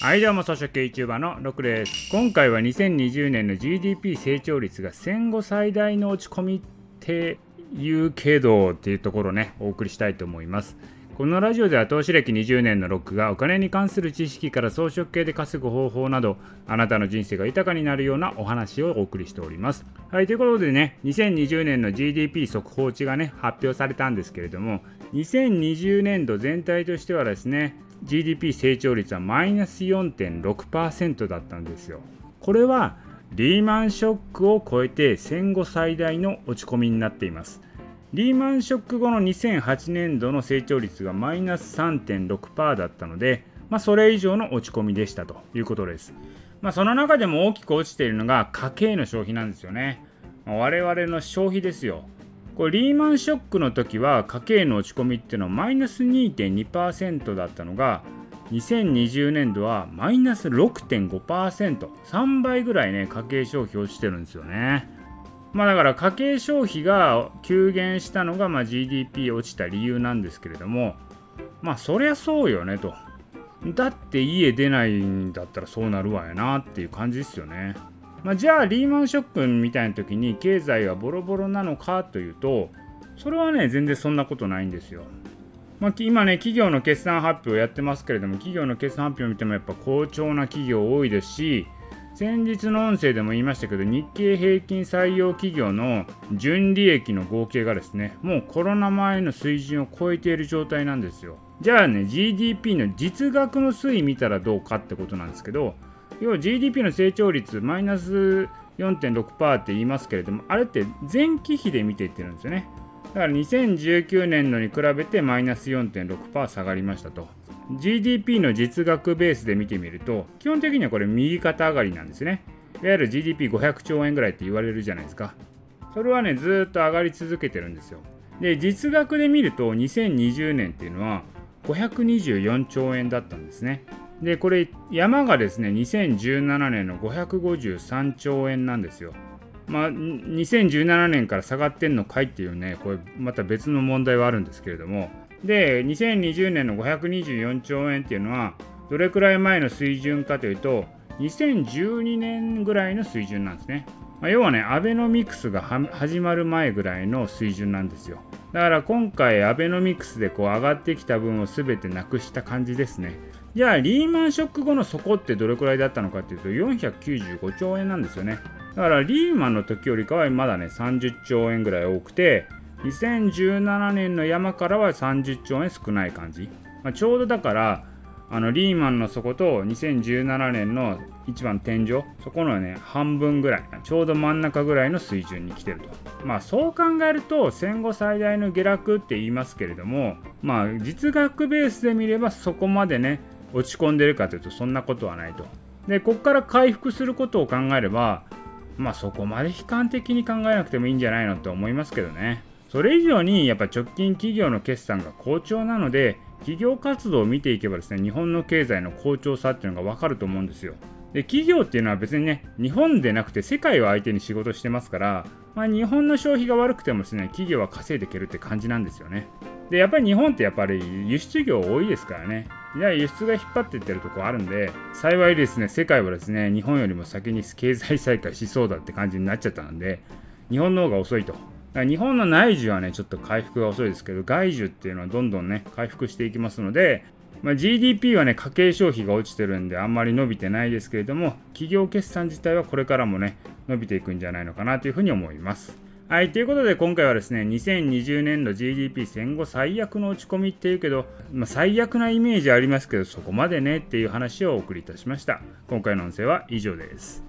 はいどうも草食系 YouTuber のロクです今回は2020年の GDP 成長率が戦後最大の落ち込みっていうけどっていうところねお送りしたいと思いますこのラジオでは投資歴20年のロックがお金に関する知識から装飾系で稼ぐ方法などあなたの人生が豊かになるようなお話をお送りしております。はい、ということでね、2020年の GDP 速報値がね、発表されたんですけれども、2020年度全体としてはですね、GDP 成長率はマイナス4.6%だったんですよ。これはリーマンショックを超えて戦後最大の落ち込みになっています。リーマンショック後の2008年度の成長率がマイナス3.6%だったので、まあ、それ以上の落ち込みでしたということです。まあ、その中でも大きく落ちているのが家計の消費なんですよね。まあ、我々の消費ですよ。これリーマンショックの時は家計の落ち込みっていうのはマイナス2.2%だったのが2020年度はマイナス6.5%、3倍ぐらいね、家計消費落ちてるんですよね。まあだから家計消費が急減したのがま GDP 落ちた理由なんですけれどもまあそりゃそうよねとだって家出ないんだったらそうなるわやなっていう感じですよね。まあ、じゃあリーマンショックみたいな時に経済はボロボロなのかというとそれはね全然そんなことないんですよ。まあ、今ね企業の決算発表やってますけれども企業の決算発表を見てもやっぱ好調な企業多いですし先日の音声でも言いましたけど日経平均採用企業の純利益の合計がですねもうコロナ前の水準を超えている状態なんですよじゃあね GDP の実額の推移見たらどうかってことなんですけど要は GDP の成長率マイナス4.6%って言いますけれどもあれって前期比で見ていってるんですよねだから2019年のに比べてマイナス4.6%下がりましたと GDP の実額ベースで見てみると、基本的にはこれ右肩上がりなんですね。いわゆる GDP500 兆円ぐらいって言われるじゃないですか。それはね、ずっと上がり続けてるんですよ。で、実額で見ると2020年っていうのは524兆円だったんですね。で、これ山がですね、2017年の553兆円なんですよ。まあ、2017年から下がってんのかいっていうね、これまた別の問題はあるんですけれども、で2020年の524兆円っていうのはどれくらい前の水準かというと2012年ぐらいの水準なんですね、まあ、要はねアベノミクスが始まる前ぐらいの水準なんですよ。だから今回アベノミクスでこう上がってきた分を全てなくした感じですね。じゃあリーマンショック後の底ってどれくらいだったのかっていうと495兆円なんですよね。だからリーマンの時よりかはまだね30兆円ぐらい多くて2017年の山からは30兆円少ない感じ、まあ、ちょうどだからあのリーマンの底と2017年の一番天井そこのね半分ぐらいちょうど真ん中ぐらいの水準に来てると。まあそう考えると戦後最大の下落って言いますけれどもまあ実額ベースで見ればそこまでね落ち込んでるかというとそんなことはないと。でここから回復することを考えればまあそこまで悲観的に考えなくてもいいんじゃないのって思いますけどね。それ以上にやっぱ直近企業の決算が好調なので企業活動を見ていけばですね日本の経済の好調さっていうのが分かると思うんですよ。で企業っていうのは別にね日本でなくて世界を相手に仕事してますから、まあ、日本の消費が悪くてもですね企業は稼いでいけるって感じなんですよね。でやっぱり日本ってやっぱり輸出業多いですからね。いや輸出が引っ張っていってるとこあるんで幸いですね世界はですね日本よりも先に経済再開しそうだって感じになっちゃったんで日本の方が遅いと日本の内需はね、ちょっと回復が遅いですけど、外需っていうのはどんどんね、回復していきますので、まあ、GDP はね、家計消費が落ちてるんで、あんまり伸びてないですけれども、企業決算自体はこれからもね、伸びていくんじゃないのかなというふうに思います。はい、ということで今回はですね、2020年度 GDP 戦後最悪の落ち込みっていうけど、まあ、最悪なイメージありますけど、そこまでねっていう話をお送りいたしました。今回の音声は以上です。